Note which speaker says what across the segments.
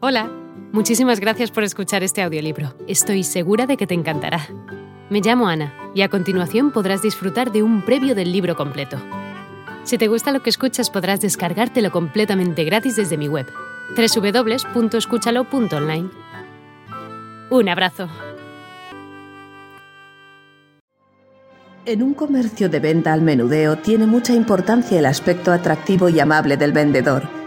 Speaker 1: Hola, muchísimas gracias por escuchar este audiolibro. Estoy segura de que te encantará. Me llamo Ana y a continuación podrás disfrutar de un previo del libro completo. Si te gusta lo que escuchas podrás descargártelo completamente gratis desde mi web, www.escúchalo.online. Un abrazo.
Speaker 2: En un comercio de venta al menudeo tiene mucha importancia el aspecto atractivo y amable del vendedor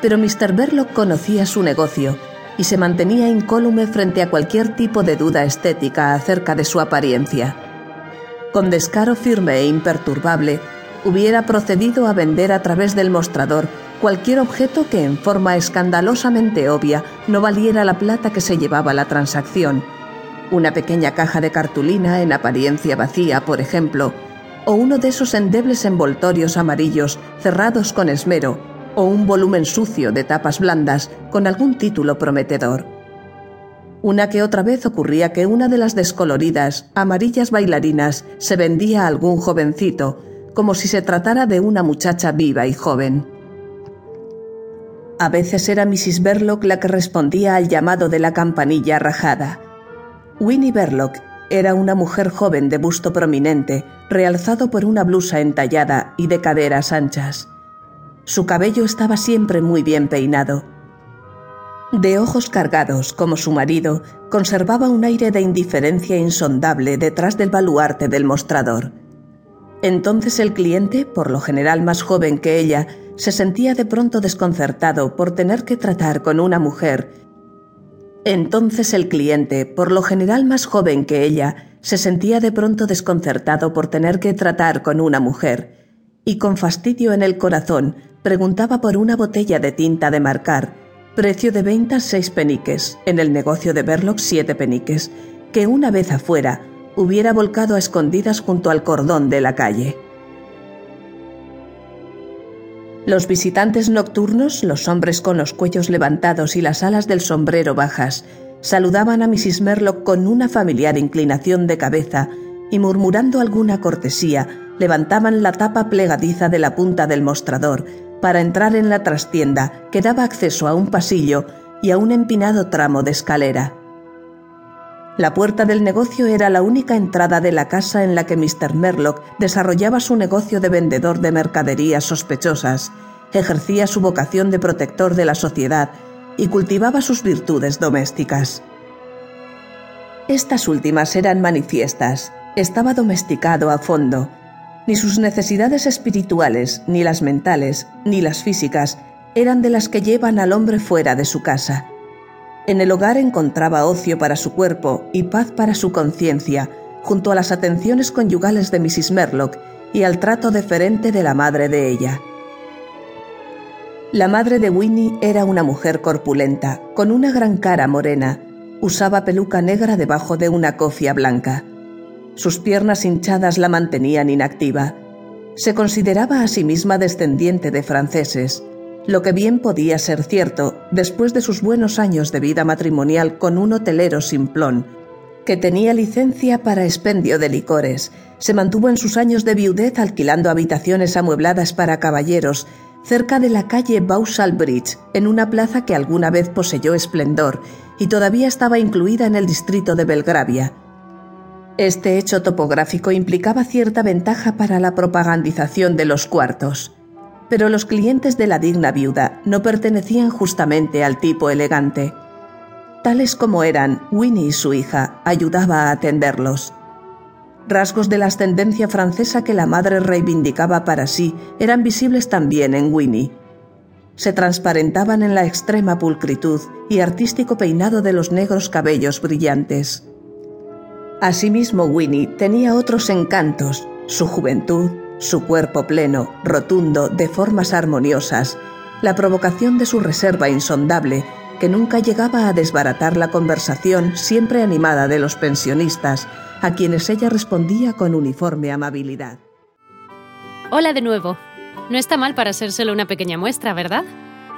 Speaker 2: pero Mr. Berlock conocía su negocio y se mantenía incólume frente a cualquier tipo de duda estética acerca de su apariencia. Con descaro firme e imperturbable, hubiera procedido a vender a través del mostrador cualquier objeto que en forma escandalosamente obvia no valiera la plata que se llevaba la transacción. Una pequeña caja de cartulina en apariencia vacía, por ejemplo, o uno de esos endebles envoltorios amarillos cerrados con esmero o un volumen sucio de tapas blandas con algún título prometedor. Una que otra vez ocurría que una de las descoloridas, amarillas bailarinas se vendía a algún jovencito, como si se tratara de una muchacha viva y joven. A veces era Mrs. Berlock la que respondía al llamado de la campanilla rajada. Winnie Berlock era una mujer joven de busto prominente, realzado por una blusa entallada y de caderas anchas. Su cabello estaba siempre muy bien peinado. De ojos cargados, como su marido, conservaba un aire de indiferencia insondable detrás del baluarte del mostrador. Entonces el cliente, por lo general más joven que ella, se sentía de pronto desconcertado por tener que tratar con una mujer. Entonces el cliente, por lo general más joven que ella, se sentía de pronto desconcertado por tener que tratar con una mujer, y con fastidio en el corazón preguntaba por una botella de tinta de marcar, precio de venta seis peniques, en el negocio de Berlock siete peniques, que una vez afuera hubiera volcado a escondidas junto al cordón de la calle. Los visitantes nocturnos, los hombres con los cuellos levantados y las alas del sombrero bajas, saludaban a Mrs. Merlock con una familiar inclinación de cabeza y murmurando alguna cortesía, levantaban la tapa plegadiza de la punta del mostrador para entrar en la trastienda que daba acceso a un pasillo y a un empinado tramo de escalera. La puerta del negocio era la única entrada de la casa en la que Mr. Merlock desarrollaba su negocio de vendedor de mercaderías sospechosas, ejercía su vocación de protector de la sociedad y cultivaba sus virtudes domésticas. Estas últimas eran manifiestas, estaba domesticado a fondo, ni sus necesidades espirituales, ni las mentales, ni las físicas eran de las que llevan al hombre fuera de su casa. En el hogar encontraba ocio para su cuerpo y paz para su conciencia, junto a las atenciones conyugales de Mrs. Merlock y al trato deferente de la madre de ella. La madre de Winnie era una mujer corpulenta, con una gran cara morena. Usaba peluca negra debajo de una cofia blanca. Sus piernas hinchadas la mantenían inactiva. Se consideraba a sí misma descendiente de franceses, lo que bien podía ser cierto después de sus buenos años de vida matrimonial con un hotelero simplón, que tenía licencia para expendio de licores. Se mantuvo en sus años de viudez alquilando habitaciones amuebladas para caballeros cerca de la calle Bausal Bridge, en una plaza que alguna vez poseyó esplendor y todavía estaba incluida en el distrito de Belgravia. Este hecho topográfico implicaba cierta ventaja para la propagandización de los cuartos, pero los clientes de la digna viuda no pertenecían justamente al tipo elegante. Tales como eran, Winnie y su hija ayudaba a atenderlos. Rasgos de la ascendencia francesa que la madre reivindicaba para sí eran visibles también en Winnie. Se transparentaban en la extrema pulcritud y artístico peinado de los negros cabellos brillantes. Asimismo, Winnie tenía otros encantos, su juventud, su cuerpo pleno, rotundo, de formas armoniosas, la provocación de su reserva insondable, que nunca llegaba a desbaratar la conversación siempre animada de los pensionistas, a quienes ella respondía con uniforme amabilidad.
Speaker 1: Hola de nuevo. No está mal para ser solo una pequeña muestra, ¿verdad?